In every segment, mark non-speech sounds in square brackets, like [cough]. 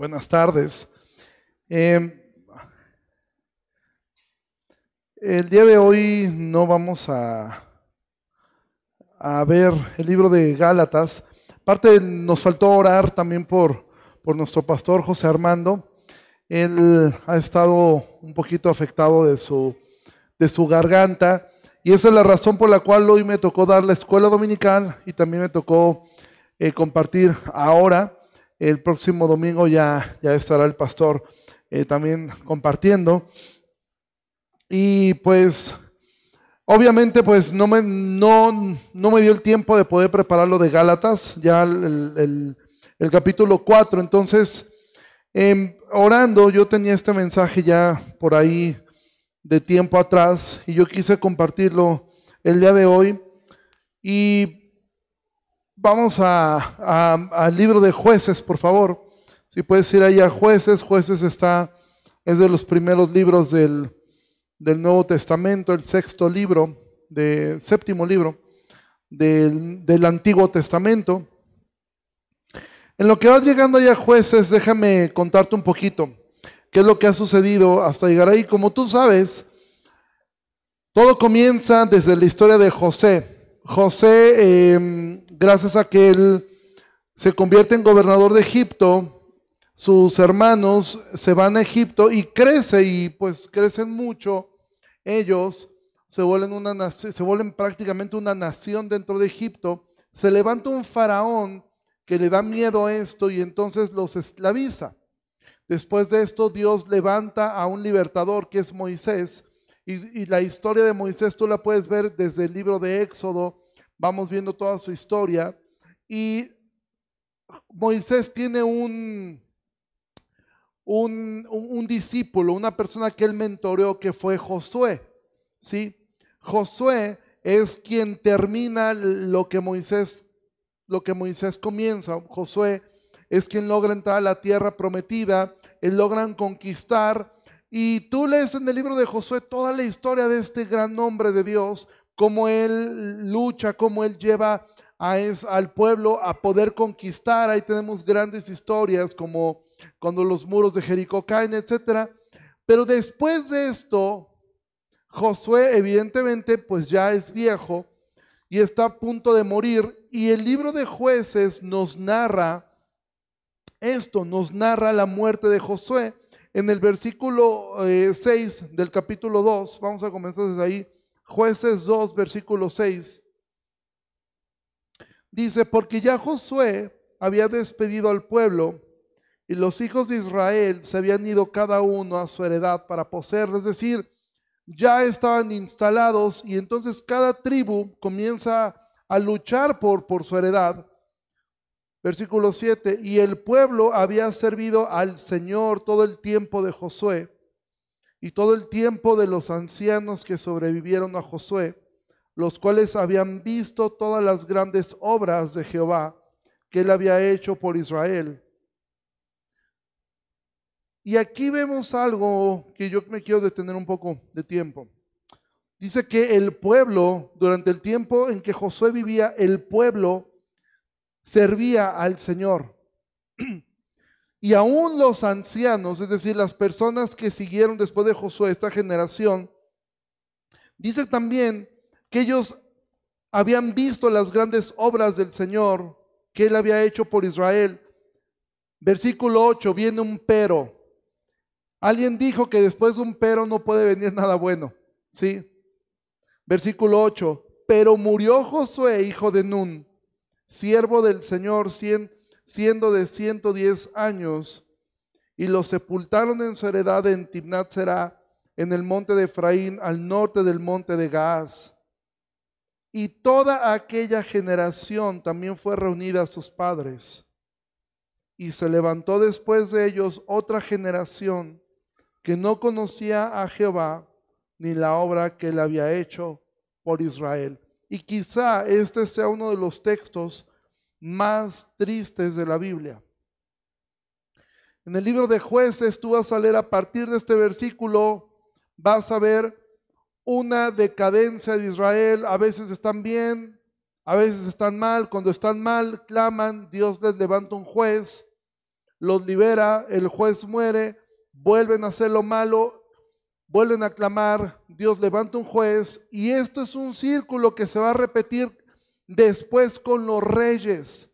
Buenas tardes. Eh, el día de hoy no vamos a, a ver el libro de Gálatas. Aparte nos faltó orar también por, por nuestro pastor José Armando. Él ha estado un poquito afectado de su, de su garganta y esa es la razón por la cual hoy me tocó dar la escuela dominical y también me tocó eh, compartir ahora. El próximo domingo ya, ya estará el pastor eh, también compartiendo. Y pues, obviamente, pues no me, no, no me dio el tiempo de poder preparar lo de Gálatas, ya el, el, capítulo 4. Entonces, eh, orando, yo tenía este mensaje ya por ahí de tiempo atrás y yo quise compartirlo el día de hoy. Y Vamos al libro de jueces, por favor. Si puedes ir ahí a jueces, jueces está, es de los primeros libros del, del Nuevo Testamento, el sexto libro, de, séptimo libro del, del Antiguo Testamento. En lo que vas llegando allá a jueces, déjame contarte un poquito qué es lo que ha sucedido hasta llegar ahí. Como tú sabes, todo comienza desde la historia de José. José, eh, gracias a que él se convierte en gobernador de Egipto, sus hermanos se van a Egipto y crece y pues crecen mucho. Ellos se vuelven, una, se prácticamente una nación dentro de Egipto. Se levanta un faraón que le da miedo a esto y entonces los esclaviza. Después de esto Dios levanta a un libertador que es Moisés y, y, la historia de Moisés tú la puedes ver desde el libro de Éxodo vamos viendo toda su historia. Y Moisés tiene un, un, un, discípulo, una persona que él mentoreó, que fue Josué. ¿sí? Josué es quien termina lo que Moisés, lo que Moisés comienza. Josué es quien logra entrar a la tierra prometida, él logran conquistar. Y tú lees en el libro de Josué toda la historia de este gran hombre de Dios, cómo él lucha, cómo él lleva al pueblo a poder conquistar. Ahí tenemos grandes historias como cuando los muros de Jericó caen, etc. Pero después de esto, Josué evidentemente pues ya es viejo y está a punto de morir. Y el libro de jueces nos narra esto, nos narra la muerte de Josué. En el versículo 6 eh, del capítulo 2, vamos a comenzar desde ahí Jueces 2, versículo 6. Dice, porque ya Josué había despedido al pueblo y los hijos de Israel se habían ido cada uno a su heredad para poseer, es decir, ya estaban instalados y entonces cada tribu comienza a luchar por, por su heredad. Versículo 7, y el pueblo había servido al Señor todo el tiempo de Josué y todo el tiempo de los ancianos que sobrevivieron a Josué, los cuales habían visto todas las grandes obras de Jehová que él había hecho por Israel. Y aquí vemos algo que yo me quiero detener un poco de tiempo. Dice que el pueblo, durante el tiempo en que Josué vivía, el pueblo servía al Señor. [clears throat] Y aún los ancianos, es decir, las personas que siguieron después de Josué, esta generación, dice también que ellos habían visto las grandes obras del Señor que él había hecho por Israel. Versículo 8, viene un pero. Alguien dijo que después de un pero no puede venir nada bueno. ¿Sí? Versículo 8, pero murió Josué, hijo de Nun, siervo del Señor, cien siendo de 110 años, y lo sepultaron en su heredad en Timnat Será, en el monte de Efraín, al norte del monte de Gaaz. Y toda aquella generación también fue reunida a sus padres. Y se levantó después de ellos otra generación que no conocía a Jehová ni la obra que él había hecho por Israel. Y quizá este sea uno de los textos más tristes de la Biblia. En el libro de jueces tú vas a leer a partir de este versículo, vas a ver una decadencia de Israel. A veces están bien, a veces están mal. Cuando están mal, claman, Dios les levanta un juez. los libera, el juez muere, vuelven a hacer lo malo, vuelven a clamar, Dios levanta un juez y esto es un círculo que se va a repetir después con los reyes.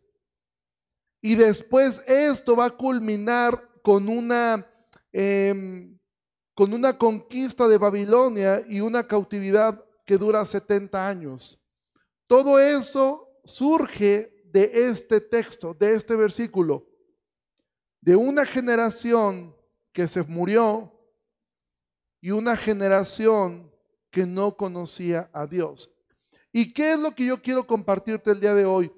Y después esto va a culminar con una, em, con una conquista de Babilonia y una cautividad que dura 70 años. Todo eso surge de este texto, de este versículo, de una generación que se murió y una generación que no conocía a Dios. ¿Y qué es lo que yo quiero compartirte el día de hoy?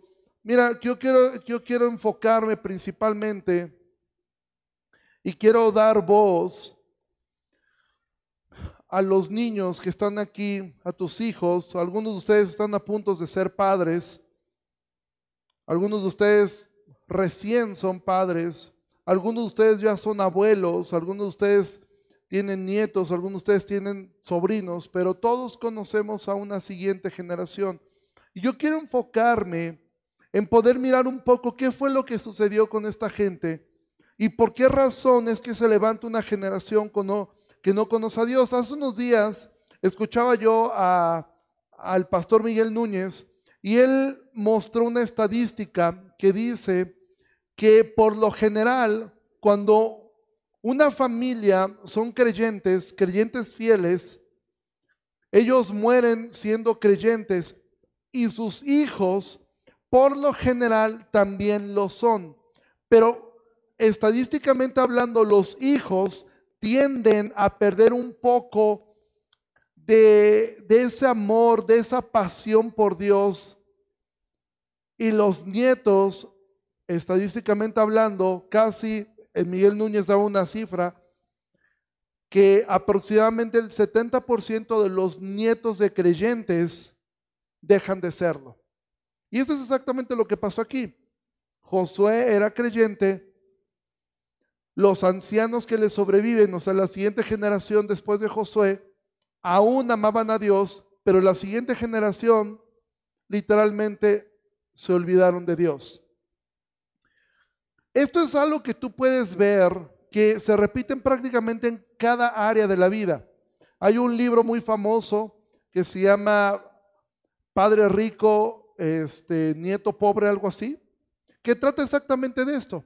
Mira, yo quiero, yo quiero enfocarme principalmente y quiero dar voz a los niños que están aquí, a tus hijos. Algunos de ustedes están a punto de ser padres. Algunos de ustedes recién son padres. Algunos de ustedes ya son abuelos. Algunos de ustedes tienen nietos. Algunos de ustedes tienen sobrinos. Pero todos conocemos a una siguiente generación. Y yo quiero enfocarme en poder mirar un poco qué fue lo que sucedió con esta gente y por qué razón es que se levanta una generación que no conoce a Dios. Hace unos días escuchaba yo al pastor Miguel Núñez y él mostró una estadística que dice que por lo general, cuando una familia son creyentes, creyentes fieles, ellos mueren siendo creyentes y sus hijos por lo general también lo son. Pero estadísticamente hablando, los hijos tienden a perder un poco de, ese amor, de esa pasión por Dios. Y los nietos, estadísticamente hablando, casi, Miguel Núñez daba una cifra, que aproximadamente el 70% de los nietos de creyentes dejan de serlo. Y esto es exactamente lo que pasó aquí. Josué era creyente, los ancianos que le sobreviven, o sea, la siguiente generación después de Josué, aún amaban a Dios, pero la siguiente generación literalmente se olvidaron de Dios. Esto es algo que tú puedes ver que se repiten prácticamente en cada área de la vida. Hay un libro muy famoso que se llama Padre Rico, este, nieto pobre, algo así, que trata exactamente de esto.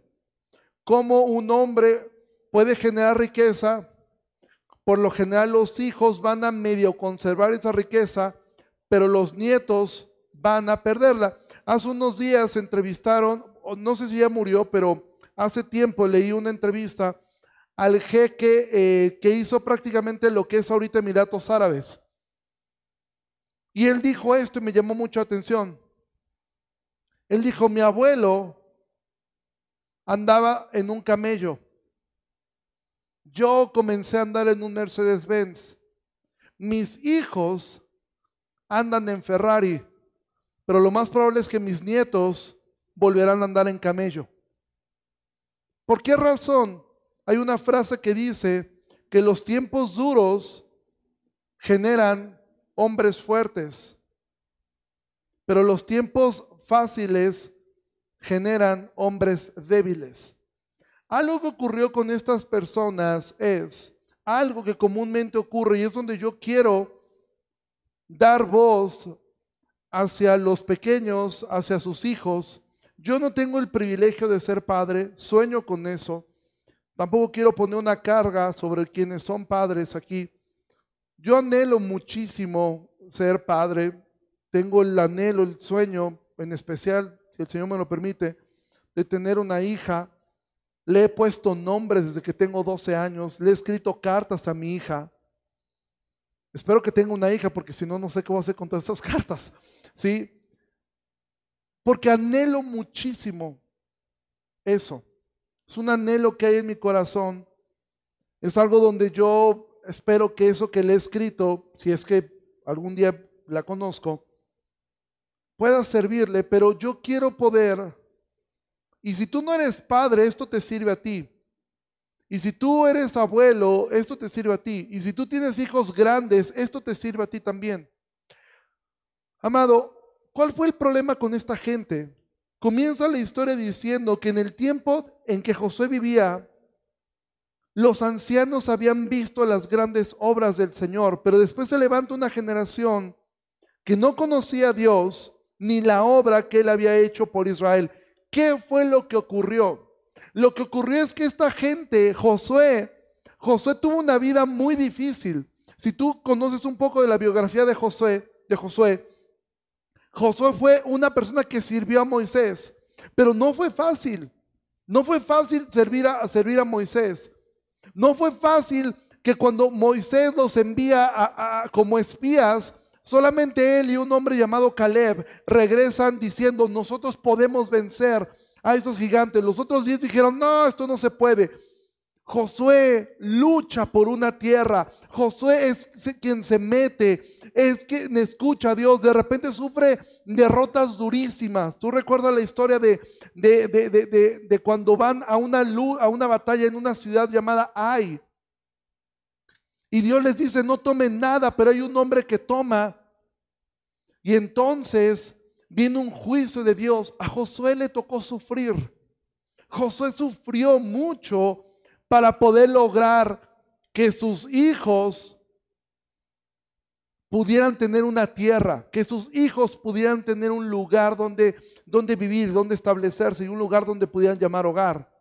Cómo un hombre puede generar riqueza, por lo general los hijos van a medio conservar esa riqueza, pero los nietos van a perderla. Hace unos días entrevistaron, no sé si ya murió, pero hace tiempo leí una entrevista al jeque eh, que hizo prácticamente lo que es ahorita Emiratos Árabes. Y él dijo esto y me llamó mucho atención. Él dijo, mi abuelo andaba en un camello. Yo comencé a andar en un Mercedes-Benz. Mis hijos andan en Ferrari, pero lo más probable es que mis nietos volverán a andar en camello. ¿Por qué razón? Hay una frase que dice que los tiempos duros generan hombres fuertes, pero los tiempos fáciles generan hombres débiles. Algo que ocurrió con estas personas es algo que comúnmente ocurre y es donde yo quiero dar voz hacia los pequeños, hacia sus hijos. Yo no tengo el privilegio de ser padre, sueño con eso. Tampoco quiero poner una carga sobre quienes son padres aquí. Yo anhelo muchísimo ser padre, tengo el anhelo, el sueño en especial, si el Señor me lo permite, de tener una hija. Le he puesto nombres desde que tengo 12 años, le he escrito cartas a mi hija. Espero que tenga una hija porque si no, no sé qué voy a hacer con todas esas [laughs] cartas. ¿Sí? Porque anhelo muchísimo eso. Es un anhelo que hay en mi corazón. Es algo donde yo espero que eso que le he escrito, si es que algún día la conozco, pueda servirle, pero yo quiero poder. Y si tú no eres padre, esto te sirve a ti. Y si tú eres abuelo, esto te sirve a ti. Y si tú tienes hijos grandes, esto te sirve a ti también. Amado, ¿cuál fue el problema con esta gente? comienza la historia diciendo que en el tiempo en que Josué vivía, los ancianos habían visto las grandes obras del Señor, pero después se levanta una generación que no conocía a Dios ni la obra que él había hecho por Israel. ¿Qué fue lo que ocurrió? Lo que ocurrió es que esta gente, Josué, Josué tuvo una vida muy difícil. Si tú conoces un poco de la biografía de Josué, de Josué, Josué fue una persona que sirvió a Moisés, pero no fue fácil. No fue fácil servir a, servir a Moisés. No fue fácil que cuando Moisés los envía como espías, solamente él y un hombre llamado Caleb regresan diciendo, nosotros podemos vencer a esos gigantes. Los otros diez dijeron, no, esto no se puede. Josué lucha por una tierra. Josué es quien se mete, es quien escucha a Dios. De repente sufre derrotas durísimas. Tú recuerdas la historia de, de, de, de cuando van a una, a una batalla en una ciudad llamada Ai. Y Dios les dice, no tomen nada, pero hay un hombre que toma. Y entonces viene un juicio de Dios. A Josué le tocó sufrir. Josué sufrió mucho para poder lograr que sus hijos pudieran tener una tierra, que sus hijos pudieran tener un lugar donde, donde vivir, donde establecerse y un lugar donde pudieran llamar hogar.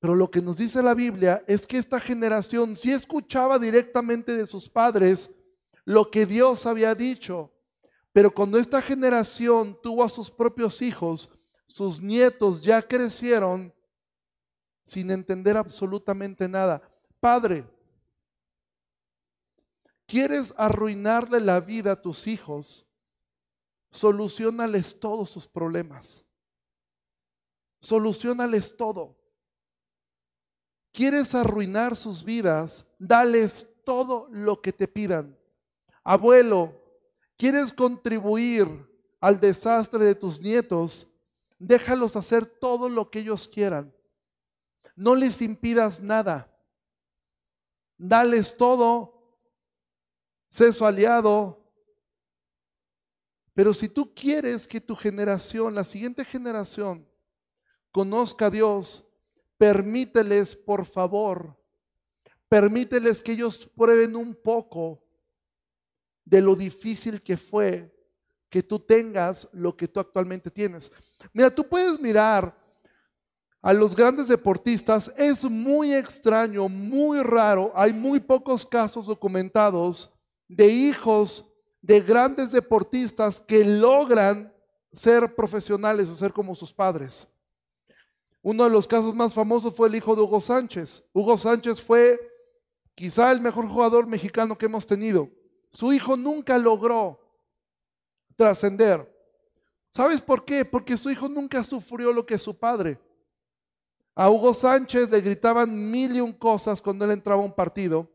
Pero lo que nos dice la Biblia es que esta generación sí escuchaba directamente de sus padres lo que Dios había dicho. Pero cuando esta generación tuvo a sus propios hijos, sus nietos ya crecieron sin entender absolutamente nada. Padre, ¿quieres arruinarle la vida a tus hijos? Solucionales todos sus problemas. Solucionales todo. ¿Quieres arruinar sus vidas? Dales todo lo que te pidan. Abuelo, ¿quieres contribuir al desastre de tus nietos? Déjalos hacer todo lo que ellos quieran. No les impidas nada. Dales todo. Sé su aliado. Pero si tú quieres que tu generación, la siguiente generación, conozca a Dios, permíteles, por favor, permíteles que ellos prueben un poco de lo difícil que fue que tú tengas lo que tú actualmente tienes. Mira, tú puedes mirar a los grandes deportistas es muy extraño, muy raro. Hay muy pocos casos documentados de hijos de grandes deportistas que logran ser profesionales o ser como sus padres. Uno de los casos más famosos fue el hijo de Hugo Sánchez. Hugo Sánchez fue quizá el mejor jugador mexicano que hemos tenido. Su hijo nunca logró trascender. ¿Sabes por qué? Porque su hijo nunca sufrió lo que su padre. A Hugo Sánchez le gritaban mil y un cosas cuando él entraba a un partido.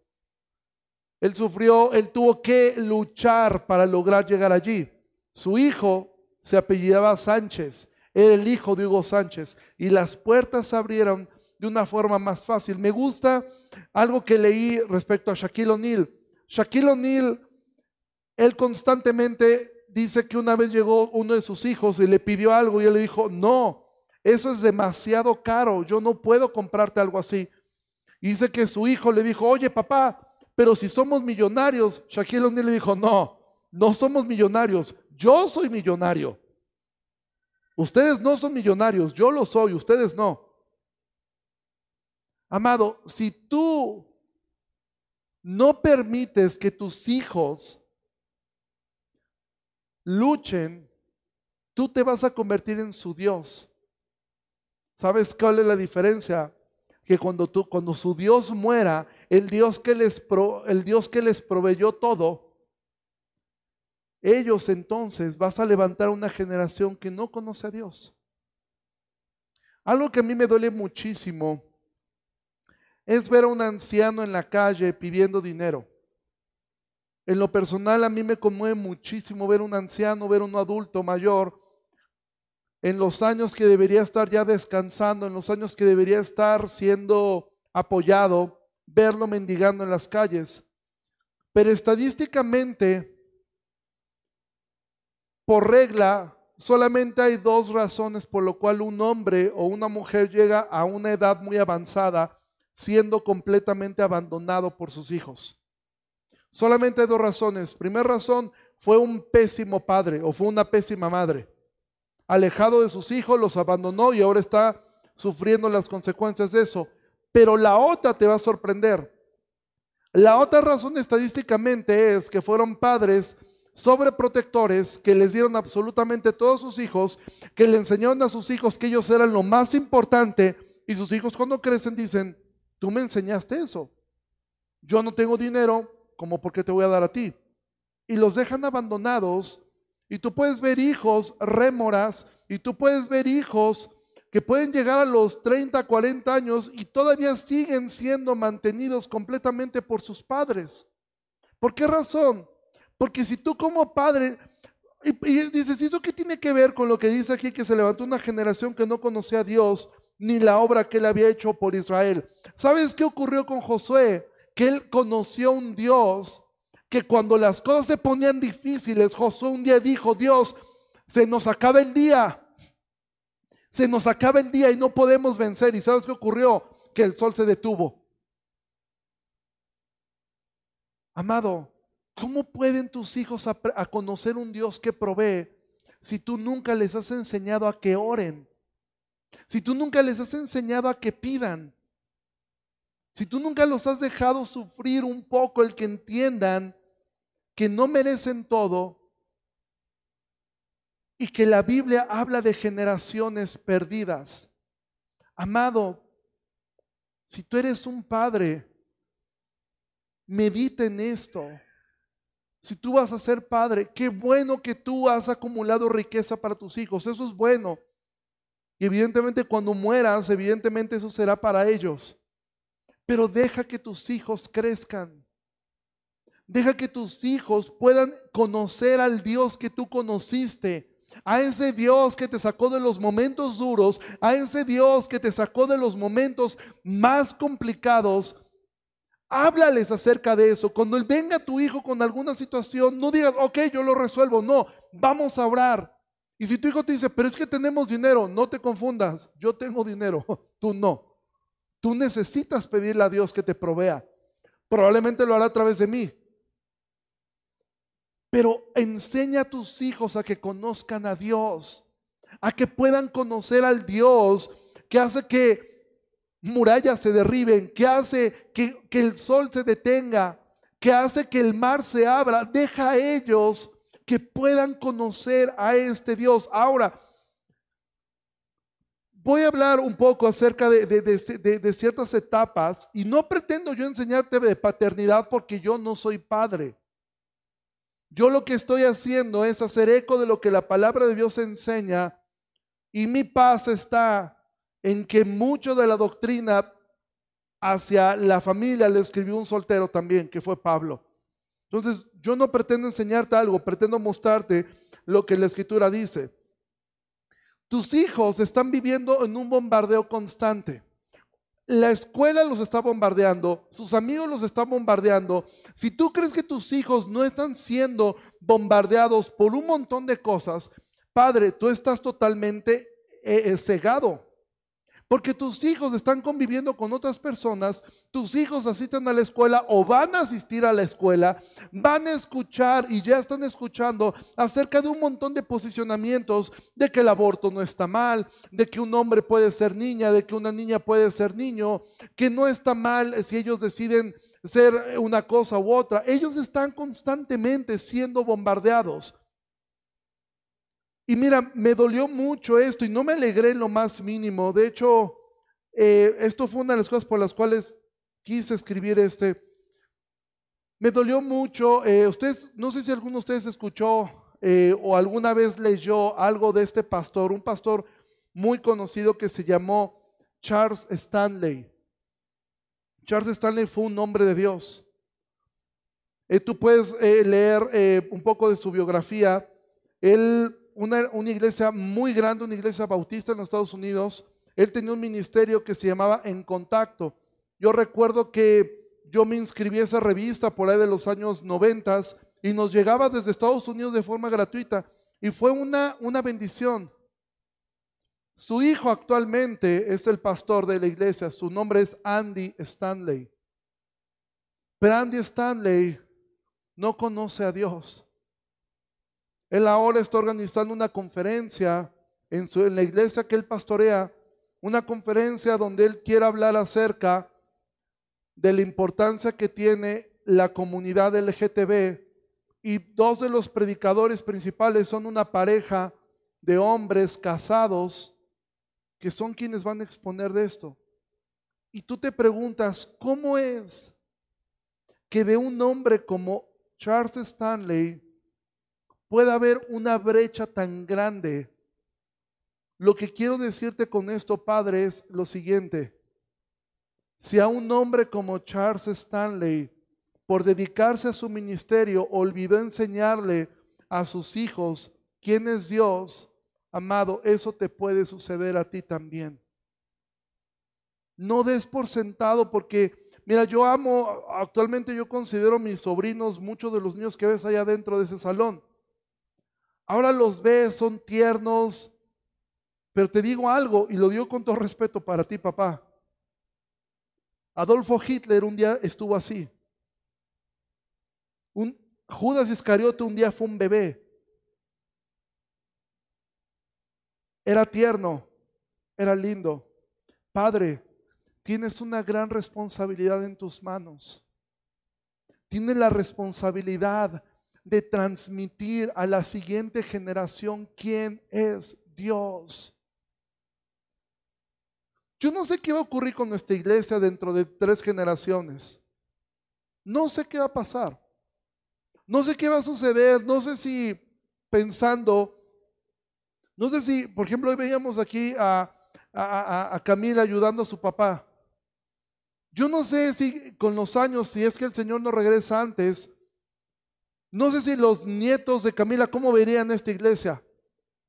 Él sufrió, él tuvo que luchar para lograr llegar allí. Su hijo se apellidaba Sánchez, era el hijo de Hugo Sánchez y las puertas se abrieron de una forma más fácil. Me gusta algo que leí respecto a Shaquille O'Neal. Shaquille O'Neal, él constantemente dice que una vez llegó uno de sus hijos y le pidió algo y él le dijo, no, eso es demasiado caro, yo no puedo comprarte algo así. Y dice que su hijo le dijo, oye papá, pero si somos millonarios, Shaquille O'Neal le dijo, no, no somos millonarios, yo soy millonario. Ustedes no son millonarios, yo lo soy, ustedes no. Amado, si tú no permites que tus hijos luchen, tú te vas a convertir en su Dios. ¿Sabes cuál es la diferencia? Que cuando, tú, cuando su Dios muera, el Dios, que les el Dios que les proveyó todo, ellos entonces vas a levantar una generación que no conoce a Dios. Algo que a mí me duele muchísimo es ver a un anciano en la calle pidiendo dinero. En lo personal a mí me conmueve muchísimo ver a un anciano, ver a un adulto mayor en los años que debería estar ya descansando, en los años que debería estar siendo apoyado, verlo mendigando en las calles. Pero estadísticamente, por regla, solamente hay dos razones por lo cual un hombre o una mujer llega a una edad muy avanzada siendo completamente abandonado por sus hijos. Solamente hay dos razones. Primera razón, fue un pésimo padre o fue una pésima madre. Alejado de sus hijos, los abandonó y ahora está sufriendo las consecuencias de eso. Pero la otra te va a sorprender. La otra razón estadísticamente es que fueron padres sobreprotectores que les dieron absolutamente todos sus hijos, que le enseñaron a sus hijos que ellos eran lo más importante y sus hijos cuando crecen dicen, tú me enseñaste eso. Yo no tengo dinero, como porque te voy a dar a ti? Y los dejan abandonados y tú puedes ver hijos rémoras y tú puedes ver hijos que pueden llegar a los 30, 40 años y todavía siguen siendo mantenidos completamente por sus padres. ¿Por qué razón? Porque si tú como padre, y, dices, ¿y eso qué tiene que ver con lo que dice aquí que se levantó una generación que no conocía a Dios ni la obra que él había hecho por Israel? ¿Sabes qué ocurrió con Josué? Que él conoció un Dios que cuando las cosas se ponían difíciles, Josué un día dijo, Dios, se nos acaba el día se nos acaba el día y no podemos vencer. ¿Y sabes qué ocurrió? Que el sol se detuvo. Amado, ¿cómo pueden tus hijos a, conocer un Dios que provee si tú nunca les has enseñado a que oren? Si tú nunca les has enseñado a que pidan. Si tú nunca los has dejado sufrir un poco el que entiendan que no merecen todo y que la Biblia habla de generaciones perdidas. Amado, si tú eres un padre, medita en esto. Si tú vas a ser padre, qué bueno que tú has acumulado riqueza para tus hijos, eso es bueno. Y evidentemente cuando mueras, evidentemente eso será para ellos. Pero deja que tus hijos crezcan. Deja que tus hijos puedan conocer al Dios que tú conociste a ese Dios que te sacó de los momentos duros, a ese Dios que te sacó de los momentos más complicados, háblales acerca de eso. Cuando venga tu hijo con alguna situación, no digas, ok, yo lo resuelvo, no, vamos a orar. Y si tu hijo te dice, pero es que tenemos dinero, no te confundas, yo tengo dinero, [laughs] tú no. Tú necesitas pedirle a Dios que te provea. Probablemente lo hará a través de mí, pero enseña a tus hijos a que conozcan a Dios, a que puedan conocer al Dios que hace que murallas se derriben, que hace que, el sol se detenga, que hace que el mar se abra. Deja a ellos que puedan conocer a este Dios. Ahora, voy a hablar un poco acerca de, de, ciertas etapas y no pretendo yo enseñarte de paternidad porque yo no soy padre. Yo lo que estoy haciendo es hacer eco de lo que la palabra de Dios enseña y mi paz está en que mucho de la doctrina hacia la familia le escribió un soltero también, que fue Pablo. Entonces, yo no pretendo enseñarte algo, pretendo mostrarte lo que la escritura dice. Tus hijos están viviendo en un bombardeo constante la escuela los está bombardeando, sus amigos los están bombardeando. Si tú crees que tus hijos no están siendo bombardeados por un montón de cosas, padre, tú estás totalmente eh, eh, cegado. Porque tus hijos están conviviendo con otras personas, tus hijos asisten a la escuela o van a asistir a la escuela, van a escuchar y ya están escuchando acerca de un montón de posicionamientos de que el aborto no está mal, de que un hombre puede ser niña, de que una niña puede ser niño, que no está mal si ellos deciden ser una cosa u otra. Ellos están constantemente siendo bombardeados. Y mira, me dolió mucho esto y no me alegré lo más mínimo. De hecho, eh, esto fue una de las cosas por las cuales quise escribir este. Me dolió mucho. Eh, ustedes, no sé si alguno de ustedes escuchó eh, o alguna vez leyó algo de este pastor, un pastor muy conocido que se llamó Charles Stanley. Charles Stanley fue un hombre de Dios. tú puedes leer un poco de su biografía. Él una, iglesia muy grande, una iglesia bautista en los Estados Unidos. Él tenía un ministerio que se llamaba En Contacto. Yo recuerdo que yo me inscribí a esa revista por ahí de los años 90 y nos llegaba desde Estados Unidos de forma gratuita. Y fue una, una bendición. Su hijo actualmente es el pastor de la iglesia. Su nombre es Andy Stanley. Pero Andy Stanley no conoce a Dios. Él ahora está organizando una conferencia en, en la iglesia que él pastorea, una conferencia donde él quiere hablar acerca de la importancia que tiene la comunidad LGTB y dos de los predicadores principales son una pareja de hombres casados que son quienes van a exponer de esto. Y tú te preguntas, ¿cómo es que de un hombre como Charles Stanley pueda haber una brecha tan grande? Lo que quiero decirte con esto, Padre, es lo siguiente. Si a un hombre como Charles Stanley, por dedicarse a su ministerio, olvidó enseñarle a sus hijos quién es Dios, amado, eso te puede suceder a ti también. No des por sentado porque, mira, yo amo, actualmente yo considero mis sobrinos, muchos de los niños que ves allá dentro de ese salón. Ahora los ves, son tiernos, pero te digo algo, y lo digo con todo respeto para ti, papá. Adolfo Hitler un día estuvo así. Un Judas Iscariote un día fue un bebé. Era tierno, era lindo. Padre, tienes una gran responsabilidad en tus manos. Tienes la responsabilidad de transmitir a la siguiente generación quién es Dios. Yo no sé qué va a ocurrir con nuestra iglesia dentro de tres generaciones. No sé qué va a pasar. No sé qué va a suceder. No sé si pensando, no sé si, por ejemplo, hoy veíamos aquí a, a, Camila ayudando a su papá. Yo no sé si con los años, si es que el Señor no regresa antes, no sé si los nietos de Camila, ¿cómo verían esta iglesia?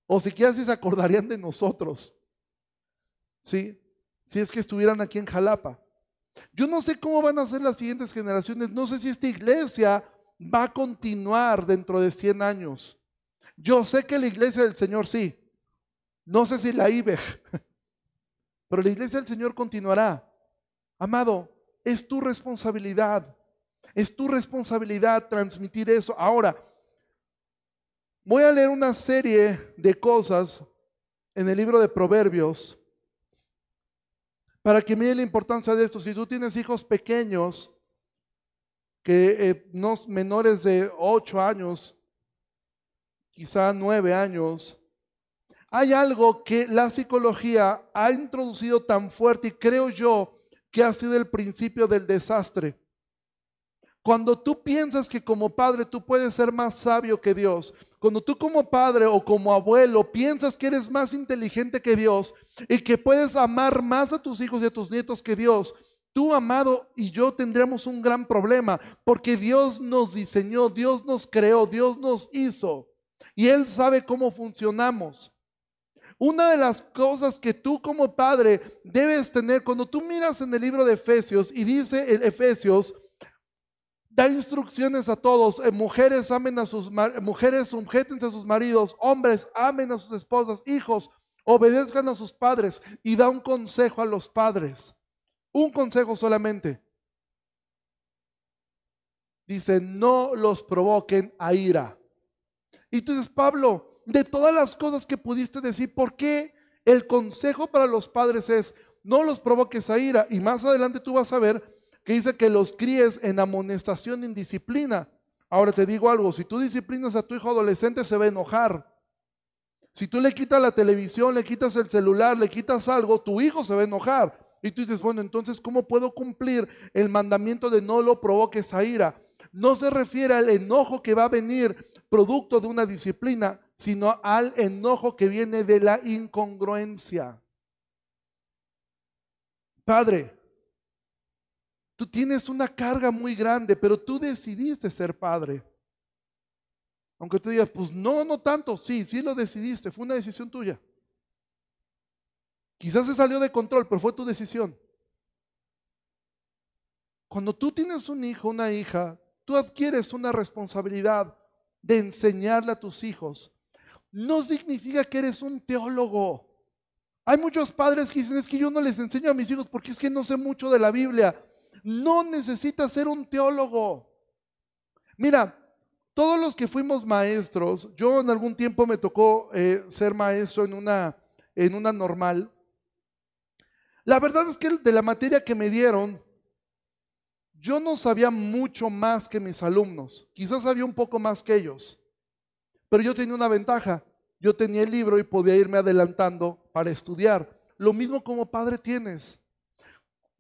O siquiera si se acordarían de nosotros. ¿Sí? si es que estuvieran aquí en Jalapa. Yo no sé cómo van a ser las siguientes generaciones, no sé si esta iglesia va a continuar dentro de 100 años. Yo sé que la iglesia del Señor sí, no sé si la IBEG, [laughs] pero la iglesia del Señor continuará. Amado, es tu responsabilidad, es tu responsabilidad transmitir eso. Ahora, voy a leer una serie de cosas en el libro de Proverbios para que mire la importancia de esto. Si tú tienes hijos pequeños, que eh, no menores de 8 años, quizá 9 años, hay algo que la psicología ha introducido tan fuerte y creo yo que ha sido el principio del desastre. Cuando tú piensas que como padre tú puedes ser más sabio que Dios, cuando tú como padre o como abuelo piensas que eres más inteligente que Dios y que puedes amar más a tus hijos y a tus nietos que Dios, tú amado y yo tendremos un gran problema porque Dios nos diseñó, Dios nos creó, Dios nos hizo y Él sabe cómo funcionamos. Una de las cosas que tú como padre debes tener cuando tú miras en el libro de Efesios y dice el Efesios Da instrucciones a todos. Eh, mujeres amen a sus mujeres sujétense a sus maridos, hombres amen a sus esposas, hijos obedezcan a sus padres y da un consejo a los padres. Un consejo solamente. Dice, no los provoquen a ira. Y tú dices, Pablo, de todas las cosas que pudiste decir, ¿por qué el consejo para los padres es, no los provoques a ira? Y más adelante tú vas a ver que dice que los críes en amonestación, en disciplina. Ahora te digo algo, si tú disciplinas a tu hijo adolescente se va a enojar. Si tú le quitas la televisión, le quitas el celular, le quitas algo, tu hijo se va a enojar. Y tú dices, bueno, entonces, ¿cómo puedo cumplir el mandamiento de no lo provoques a ira? No se refiere al enojo que va a venir producto de una disciplina, sino al enojo que viene de la incongruencia. Padre, Tú tienes una carga muy grande, pero tú decidiste ser padre. Aunque tú digas, pues no, no tanto, sí, sí lo decidiste, fue una decisión tuya. Quizás se salió de control, pero fue tu decisión. Cuando tú tienes un hijo, una hija, tú adquieres una responsabilidad de enseñarle a tus hijos no significa que eres un teólogo. Hay muchos padres que dicen, es que yo no les enseño a mis hijos porque es que no sé mucho de la Biblia. No necesitas ser un teólogo. Mira, todos los que fuimos maestros, yo en algún tiempo me tocó eh, ser maestro en una, en una normal. La verdad es que de la materia que me dieron, yo no sabía mucho más que mis alumnos. Quizás sabía un poco más que ellos. Pero yo tenía una ventaja. Yo tenía el libro y podía irme adelantando para estudiar. Lo mismo como padre tienes.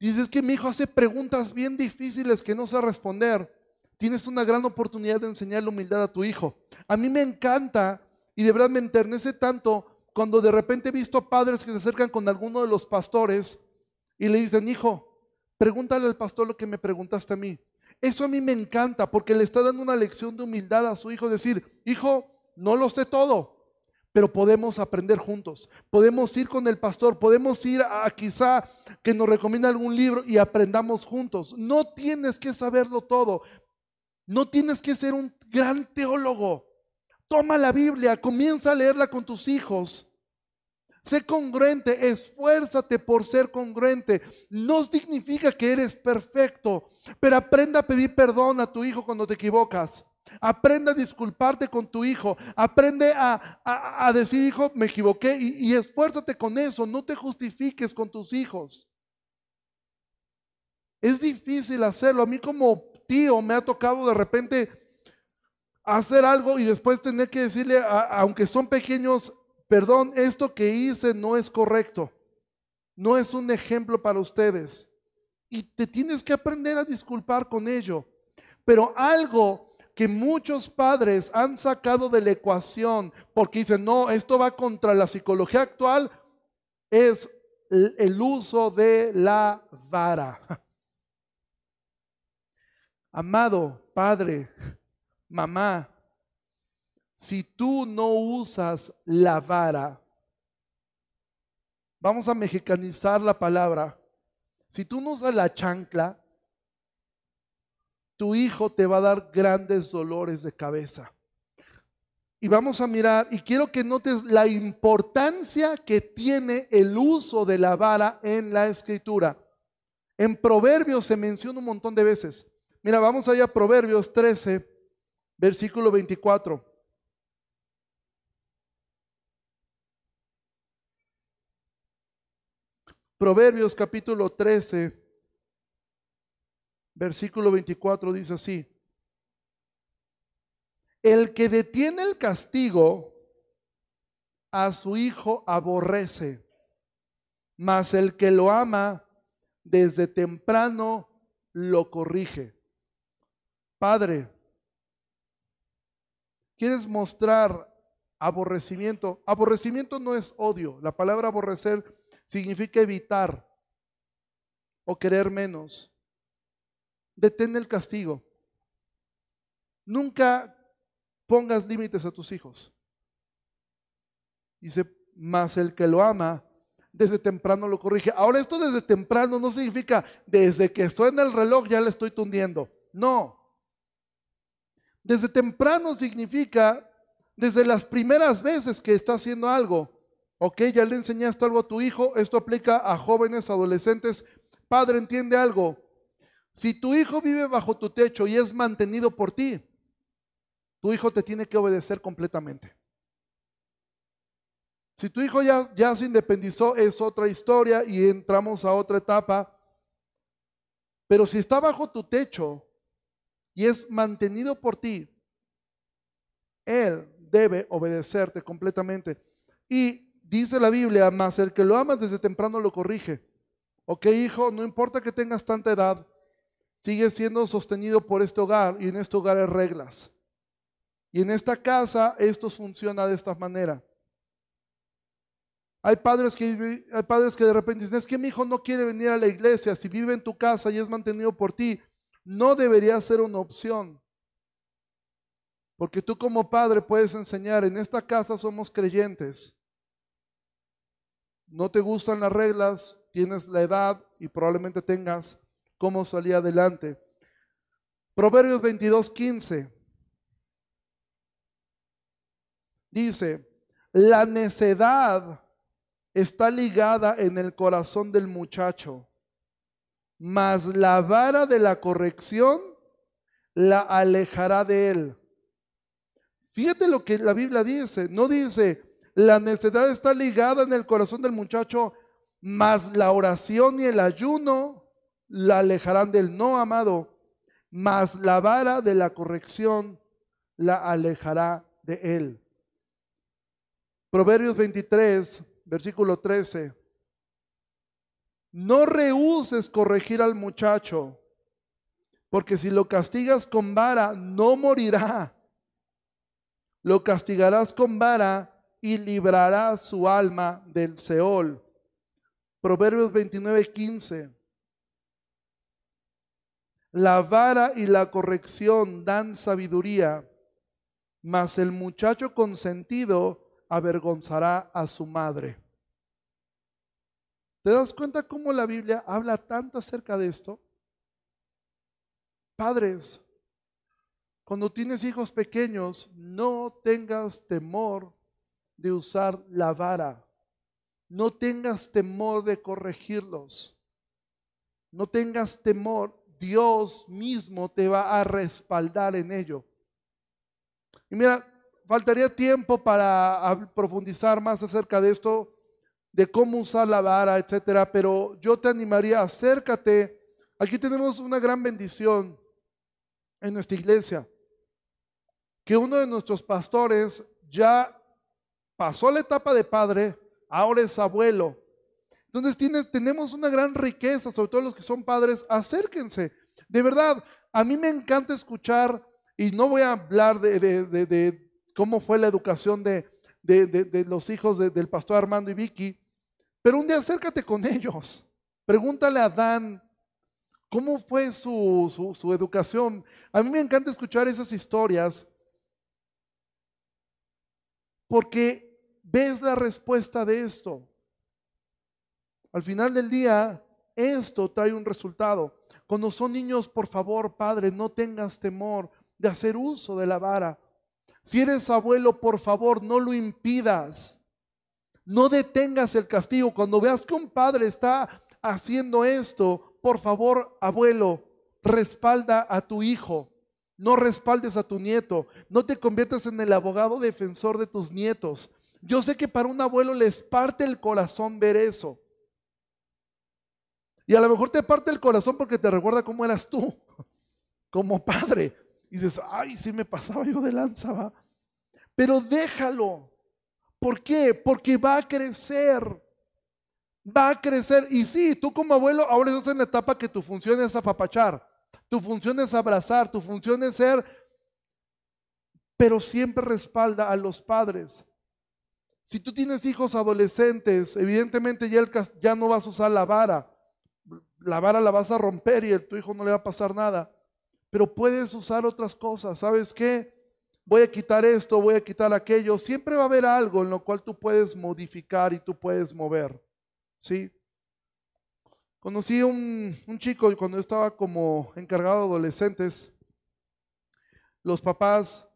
Dices que mi hijo hace preguntas bien difíciles que no sé responder. Tienes una gran oportunidad de enseñar la humildad a tu hijo. A mí me encanta y de verdad me enternece tanto cuando de repente he visto padres que se acercan con alguno de los pastores y le dicen, hijo, pregúntale al pastor lo que me preguntaste a mí. Eso a mí me encanta porque le está dando una lección de humildad a su hijo, decir, hijo, no lo sé todo, pero podemos aprender juntos. Podemos ir con el pastor, podemos ir a, quizá que nos recomienda algún libro y aprendamos juntos. No tienes que saberlo todo. No tienes que ser un gran teólogo. Toma la Biblia, comienza a leerla con tus hijos. Sé congruente, esfuérzate por ser congruente. No significa que eres perfecto, pero aprenda a pedir perdón a tu hijo cuando te equivocas. Aprende a disculparte con tu hijo. Aprende a, decir, hijo, me equivoqué y, y esfuérzate con eso. No te justifiques con tus hijos. Es difícil hacerlo. A mí como tío me ha tocado de repente hacer algo y después tener que decirle, aunque son pequeños, perdón, esto que hice no es correcto. No es un ejemplo para ustedes. Y te tienes que aprender a disculpar con ello. Pero algo que muchos padres han sacado de la ecuación porque dicen, no, esto va contra la psicología actual, es el uso de la vara. [laughs] Amado padre, mamá, si tú no usas la vara, vamos a mexicanizar la palabra, si tú no usas la chancla, tu hijo te va a dar grandes dolores de cabeza. Y vamos a mirar, y quiero que notes la importancia que tiene el uso de la vara en la escritura. En Proverbios se menciona un montón de veces. Mira, vamos allá a Proverbios 13, versículo 24. Proverbios capítulo 13, versículo 24 dice así, el que detiene el castigo a su hijo aborrece, mas el que lo ama desde temprano lo corrige. Padre, ¿quieres mostrar aborrecimiento? Aborrecimiento no es odio. La palabra aborrecer significa evitar o querer menos detén el castigo. Nunca pongas límites a tus hijos. Dice, más el que lo ama, desde temprano lo corrige. Ahora esto desde temprano no significa desde que suena el reloj ya le estoy tundiendo. No. Desde temprano significa desde las primeras veces que está haciendo algo. Ok, ya le enseñaste algo a tu hijo. Esto aplica a jóvenes, adolescentes. Padre, entiende algo. Si tu hijo vive bajo tu techo y es mantenido por ti, tu hijo te tiene que obedecer completamente. Si tu hijo ya, se independizó, es otra historia y entramos a otra etapa. Pero si está bajo tu techo y es mantenido por ti, él debe obedecerte completamente. Y dice la Biblia, más el que lo amas desde temprano lo corrige. Ok, hijo, no importa que tengas tanta edad, sigue siendo sostenido por este hogar y en este hogar hay reglas. Y en esta casa esto funciona de esta manera. Hay padres que, hay padres que de repente dicen, es que mi hijo no quiere venir a la iglesia, si vive en tu casa y es mantenido por ti, no debería ser una opción. Porque tú como padre puedes enseñar, en esta casa somos creyentes. No te gustan las reglas, tienes la edad y probablemente tengas cómo salía adelante. Proverbios 22, 15. Dice, la necedad está ligada en el corazón del muchacho, mas la vara de la corrección la alejará de él. Fíjate lo que la Biblia dice, no dice, la necedad está ligada en el corazón del muchacho, mas la oración y el ayuno la alejarán del no amado, mas la vara de la corrección la alejará de él. Proverbios 23, versículo 13. No rehuses corregir al muchacho, porque si lo castigas con vara, no morirá. Lo castigarás con vara y librarás su alma del Seol. Proverbios 29, 15. La vara y la corrección dan sabiduría, mas el muchacho consentido avergonzará a su madre. ¿Te das cuenta cómo la Biblia habla tanto acerca de esto? Padres, cuando tienes hijos pequeños, no tengas temor de usar la vara. No tengas temor de corregirlos. No tengas temor. Dios mismo te va a respaldar en ello. Y mira, faltaría tiempo para profundizar más acerca de esto, de cómo usar la vara, etcétera, pero yo te animaría, acércate. Aquí tenemos una gran bendición en nuestra iglesia, que uno de nuestros pastores ya pasó la etapa de padre, ahora es abuelo. Entonces tenemos una gran riqueza, sobre todo los que son padres, acérquense. De verdad, a mí me encanta escuchar, y no voy a hablar de, cómo fue la educación de, los hijos del pastor Armando y Vicky, pero un día acércate con ellos. Pregúntale a Dan cómo fue su educación. A mí me encanta escuchar esas historias porque ves la respuesta de esto. Al final del día, esto trae un resultado. Cuando son niños, por favor, padre, no tengas temor de hacer uso de la vara. Si eres abuelo, por favor, no lo impidas. No detengas el castigo. Cuando veas que un padre está haciendo esto, por favor, abuelo, respalda a tu hijo. No respaldes a tu nieto. No te conviertas en el abogado defensor de tus nietos. Yo sé que para un abuelo les parte el corazón ver eso. Y a lo mejor te parte el corazón porque te recuerda cómo eras tú, [laughs] como padre. Y dices, ay, sí me pasaba yo de lanza, va. Pero déjalo. ¿Por qué? Porque va a crecer. Va a crecer. Y sí, tú como abuelo ahora estás en la etapa que tu función es apapachar. Tu función es abrazar. Tu función es ser. Pero siempre respalda a los padres. Si tú tienes hijos adolescentes, evidentemente ya, ya no vas a usar la vara. La vara la vas a romper y a tu hijo no le va a pasar nada. Pero puedes usar otras cosas. ¿Sabes qué? Voy a quitar esto, voy a quitar aquello. Siempre va a haber algo en lo cual tú puedes modificar y tú puedes mover. ¿Sí? Conocí un, un chico cuando estaba como encargado de adolescentes. Los papás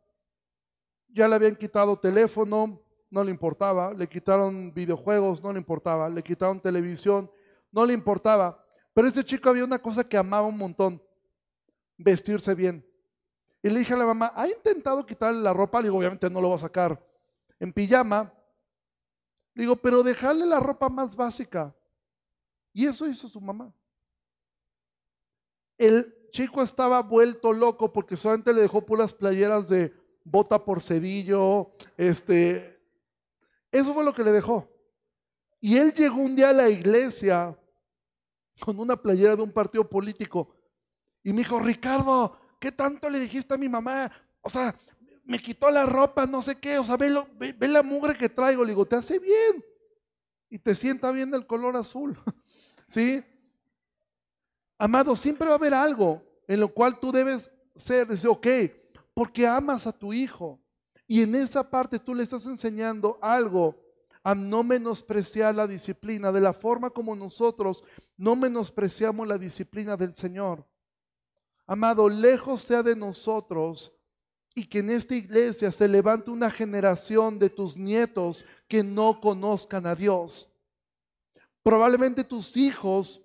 ya le habían quitado teléfono, no le importaba, le quitaron videojuegos, no le importaba, le quitaron televisión, no le importaba. Pero ese chico había una cosa que amaba un montón, vestirse bien. Y le dije a la mamá, ¿ha intentado quitarle la ropa? Le digo, obviamente no lo va a sacar en pijama. Le digo, pero dejarle la ropa más básica. Y eso hizo su mamá. El chico estaba vuelto loco porque solamente le dejó puras playeras de bota por cedillo, este, eso fue lo que le dejó. Y él llegó un día a la iglesia con una playera de un partido político y me dijo, Ricardo, ¿qué tanto le dijiste a mi mamá? O sea, me quitó la ropa, no sé qué, o sea, ve, ve, la mugre que traigo. Le digo, te hace bien y te sienta bien el color azul. [laughs] ¿Sí? Amado, siempre va a haber algo en lo cual tú debes ser, decir, ok, porque amas a tu hijo. Y en esa parte tú le estás enseñando algo a no menospreciar la disciplina, de la forma como nosotros no menospreciamos la disciplina del Señor. Amado, lejos sea de nosotros y que en esta iglesia se levante una generación de tus nietos que no conozcan a Dios. Probablemente tus hijos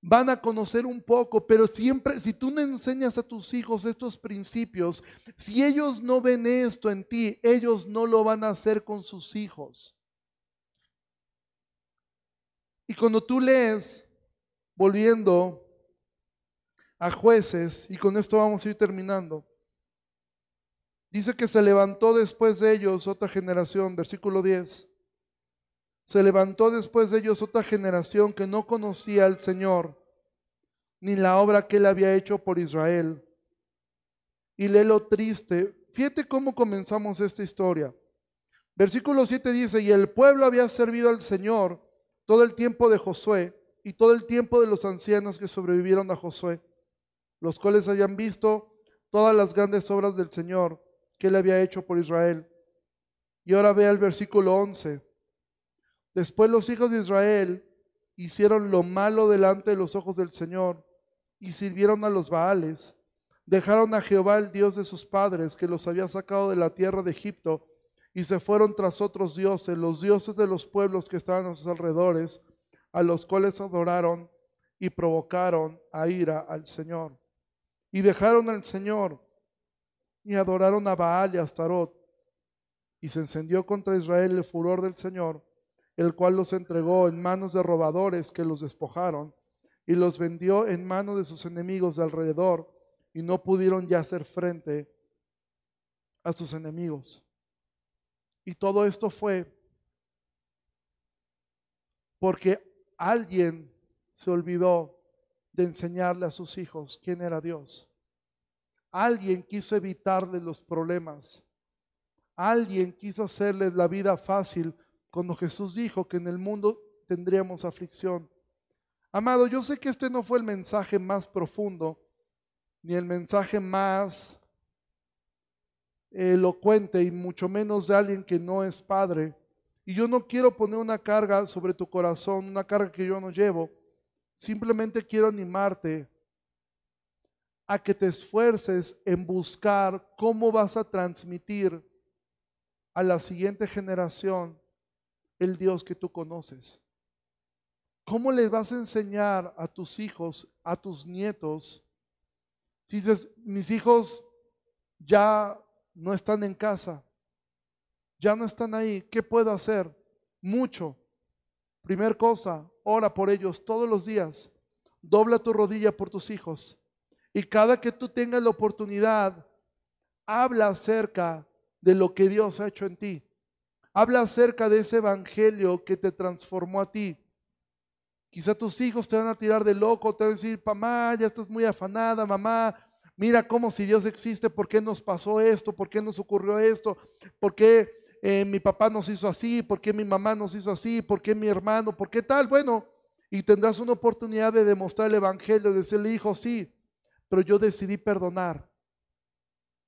van a conocer un poco, pero siempre, si tú no enseñas a tus hijos estos principios, si ellos no ven esto en ti, ellos no lo van a hacer con sus hijos. Y cuando tú lees, volviendo a jueces, y con esto vamos a ir terminando, dice que se levantó después de ellos otra generación, versículo 10. Se levantó después de ellos otra generación que no conocía al Señor, ni la obra que él había hecho por Israel. Y lee lo triste. Fíjate cómo comenzamos esta historia. Versículo 7 dice, y el pueblo había servido al Señor todo el tiempo de Josué y todo el tiempo de los ancianos que sobrevivieron a Josué, los cuales habían visto todas las grandes obras del Señor que él había hecho por Israel. Y ahora ve el versículo 11. Después los hijos de Israel hicieron lo malo delante de los ojos del Señor y sirvieron a los Baales. Dejaron a Jehová, el Dios de sus padres, que los había sacado de la tierra de Egipto, y se fueron tras otros dioses, los dioses de los pueblos que estaban a sus alrededores, a los cuales adoraron y provocaron a ira al Señor. Y dejaron al Señor y adoraron a Baal y a Astarot. Y se encendió contra Israel el furor del Señor, el cual los entregó en manos de robadores que los despojaron y los vendió en manos de sus enemigos de alrededor y no pudieron ya hacer frente a sus enemigos. Y todo esto fue porque alguien se olvidó de enseñarle a sus hijos quién era Dios. Alguien quiso evitarle los problemas. Alguien quiso hacerle la vida fácil cuando Jesús dijo que en el mundo tendríamos aflicción. Amado, yo sé que este no fue el mensaje más profundo, ni el mensaje más elocuente y mucho menos de alguien que no es padre. Y yo no quiero poner una carga sobre tu corazón, una carga que yo no llevo. Simplemente quiero animarte a que te esfuerces en buscar cómo vas a transmitir a la siguiente generación el Dios que tú conoces. ¿Cómo les vas a enseñar a tus hijos, a tus nietos? Si dices, mis hijos ya no están en casa, ya no están ahí. ¿Qué puedo hacer? Mucho. Primer cosa, ora por ellos todos los días. Dobla tu rodilla por tus hijos. Y cada que tú tengas la oportunidad, habla acerca de lo que Dios ha hecho en ti. Habla acerca de ese evangelio que te transformó a ti. Quizá tus hijos te van a tirar de loco, te van a decir, mamá, ya estás muy afanada, mamá, Mira cómo si Dios existe, ¿por qué nos pasó esto? ¿Por qué nos ocurrió esto? ¿Por qué eh, mi papá nos hizo así? ¿Por qué mi mamá nos hizo así? ¿Por qué mi hermano? ¿Por qué tal? Bueno, y tendrás una oportunidad de demostrar el Evangelio, de decirle, hijo, sí, pero yo decidí perdonar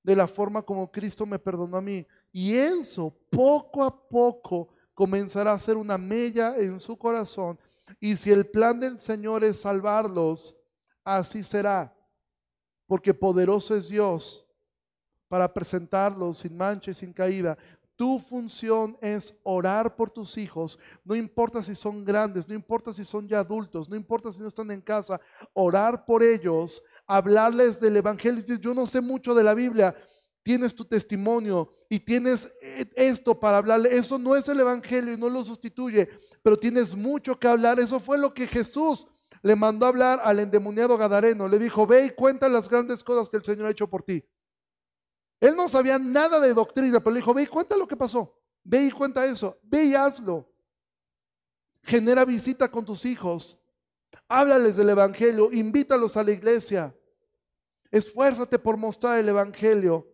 de la forma como Cristo me perdonó a mí. Y eso poco a poco comenzará a ser una mella en su corazón. Y si el plan del Señor es salvarlos, así será porque poderoso es Dios para presentarlos sin mancha y sin caída. Tu función es orar por tus hijos, no importa si son grandes, no importa si son ya adultos, no importa si no están en casa, orar por ellos, hablarles del Evangelio. Yo no sé mucho de la Biblia, tienes tu testimonio y tienes eh, esto para hablarle. Eso no es el Evangelio y no lo sustituye, pero tienes mucho que hablar. Eso fue lo que Jesús le mandó a hablar al endemoniado Gadareno. Le dijo, ve y cuenta las grandes cosas que el Señor ha hecho por ti. Él no sabía nada de doctrina, pero le dijo, ve y cuenta lo que pasó. Ve y cuenta eso. Ve y hazlo. Genera visita con tus hijos. Háblales del Evangelio. Invítalos a la iglesia. Esfuérzate por mostrar el Evangelio.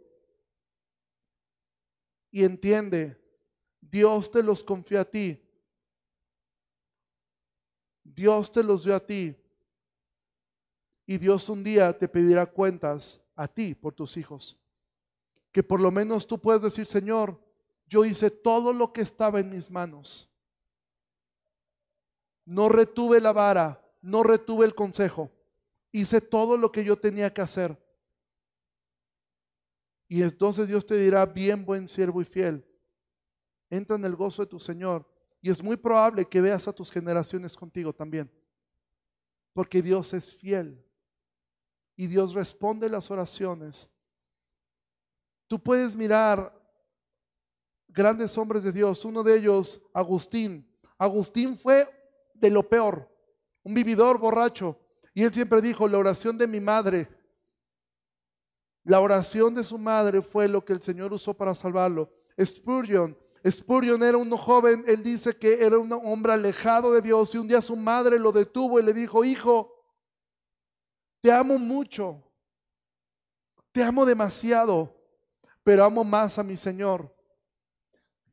Y entiende, Dios te los confía a ti Dios te los dio a ti. Y Dios un día te pedirá cuentas a ti por tus hijos. Que por lo menos tú puedes decir, Señor, yo hice todo lo que estaba en mis manos. No retuve la vara, no retuve el consejo. Hice todo lo que yo tenía que hacer. Y entonces Dios te dirá, bien buen siervo y fiel, entra en el gozo de tu Señor. Y es muy probable que veas a tus generaciones contigo también, porque Dios es fiel y Dios responde las oraciones. Tú puedes mirar grandes hombres de Dios, uno de ellos, Agustín. Agustín fue de lo peor, un vividor borracho, y él siempre dijo, la oración de mi madre, la oración de su madre fue lo que el Señor usó para salvarlo. Spurgeon, Spurgeon era un joven, él dice que era un hombre alejado de Dios y un día su madre lo detuvo y le dijo, hijo, te amo mucho, te amo demasiado, pero amo más a mi Señor.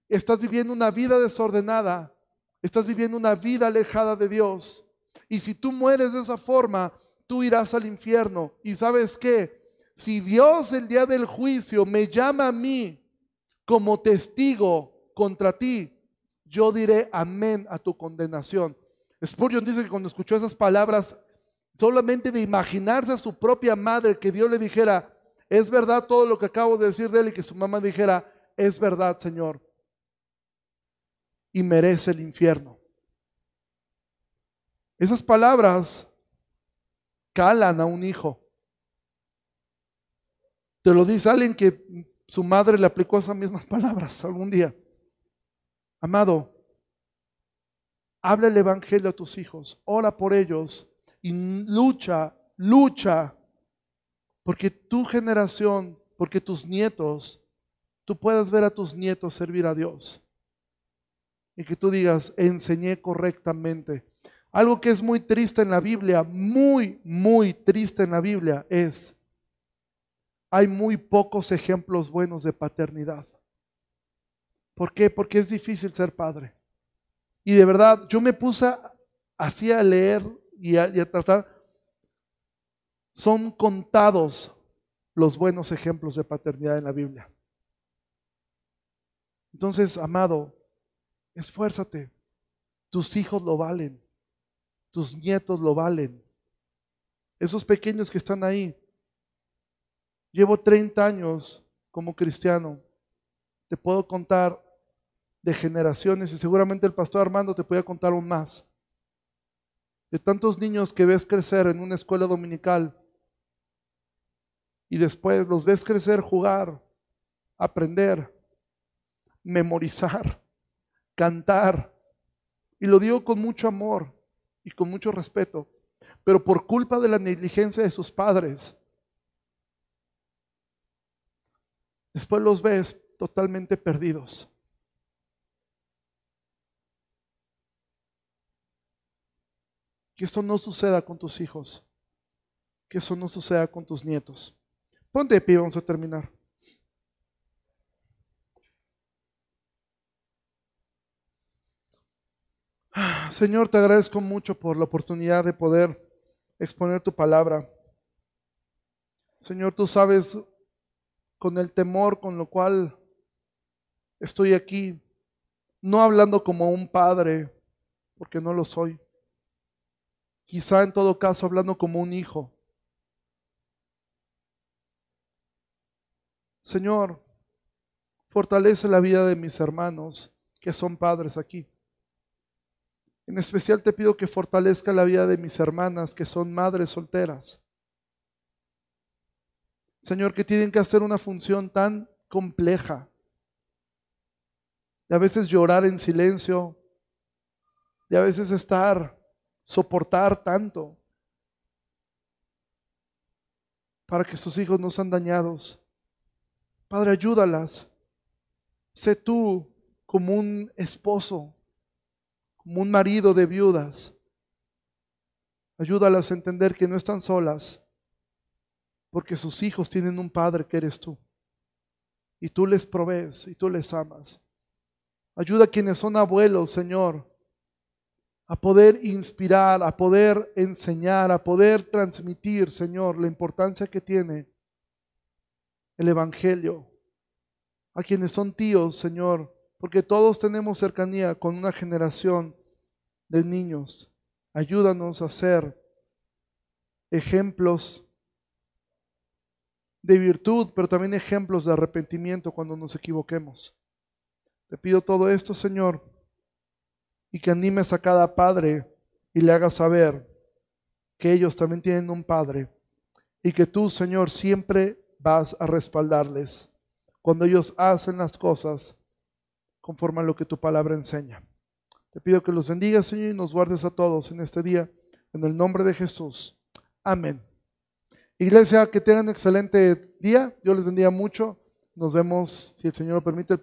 Estás viviendo una vida desordenada, estás viviendo una vida alejada de Dios. Y si tú mueres de esa forma, tú irás al infierno. ¿Y sabes qué? Si Dios el día del juicio me llama a mí como testigo contra ti, yo diré amén a tu condenación. Spurgeon dice que cuando escuchó esas palabras, solamente de imaginarse a su propia madre que Dios le dijera, es verdad todo lo que acabo de decir de él y que su mamá dijera, es verdad, Señor. Y merece el infierno. Esas palabras calan a un hijo. Te lo dice alguien que su madre le aplicó esas mismas palabras algún día. Amado, habla el Evangelio a tus hijos, ora por ellos y lucha, lucha, porque tu generación, porque tus nietos, tú puedas ver a tus nietos servir a Dios. Y que tú digas, enseñé correctamente. Algo que es muy triste en la Biblia, muy, muy triste en la Biblia es, hay muy pocos ejemplos buenos de paternidad. ¿Por qué? Porque es difícil ser padre. Y de verdad, yo me puse así a leer y a, y a tratar. Son contados los buenos ejemplos de paternidad en la Biblia. Entonces, amado, esfuérzate. Tus hijos lo valen tus nietos lo valen. Esos pequeños que están ahí. Llevo 30 años como cristiano. Te puedo contar de generaciones y seguramente el pastor Armando te puede contar aún más. De tantos niños que ves crecer en una escuela dominical y después los ves crecer, jugar, aprender, memorizar, cantar. Y lo digo con mucho amor y con mucho respeto, pero por culpa de la negligencia de sus padres, después los ves totalmente perdidos. Que esto no suceda con tus hijos, que eso no suceda con tus nietos. Ponte de pie, vamos a terminar. Señor, te agradezco mucho por la oportunidad de poder exponer tu palabra. Señor, tú sabes con el temor con lo cual estoy aquí, no hablando como un padre, porque no lo soy. Quizá en todo caso hablando como un hijo. Señor, fortalece la vida de mis hermanos que son padres aquí. En especial te pido que fortalezca la vida de mis hermanas que son madres solteras. Señor, que tienen que hacer una función tan compleja. Y a veces llorar en silencio. Y a veces estar, soportar tanto. Para que sus hijos no sean dañados. Padre, ayúdalas. Sé tú como un esposo como un marido de viudas. Ayúdalas a entender que no están solas, porque sus hijos tienen un padre que eres tú. Y tú les provees y tú les amas. Ayuda a quienes son abuelos, Señor, a poder inspirar, a poder enseñar, a poder transmitir, Señor, la importancia que tiene el Evangelio. A quienes son tíos, Señor, porque todos tenemos cercanía con una generación de niños. Ayúdanos a ser ejemplos de virtud, pero también ejemplos de arrepentimiento cuando nos equivoquemos. Te pido todo esto, Señor, y que animes a cada padre y le hagas saber que ellos también tienen un padre y que tú, Señor, siempre vas a respaldarles cuando ellos hacen las cosas conforme a lo que tu palabra enseña. Te pido que los bendigas, Señor, y nos guardes a todos en este día, en el nombre de Jesús. Amén. Iglesia, que tengan un excelente día. Yo les bendiga mucho. Nos vemos, si el Señor lo permite.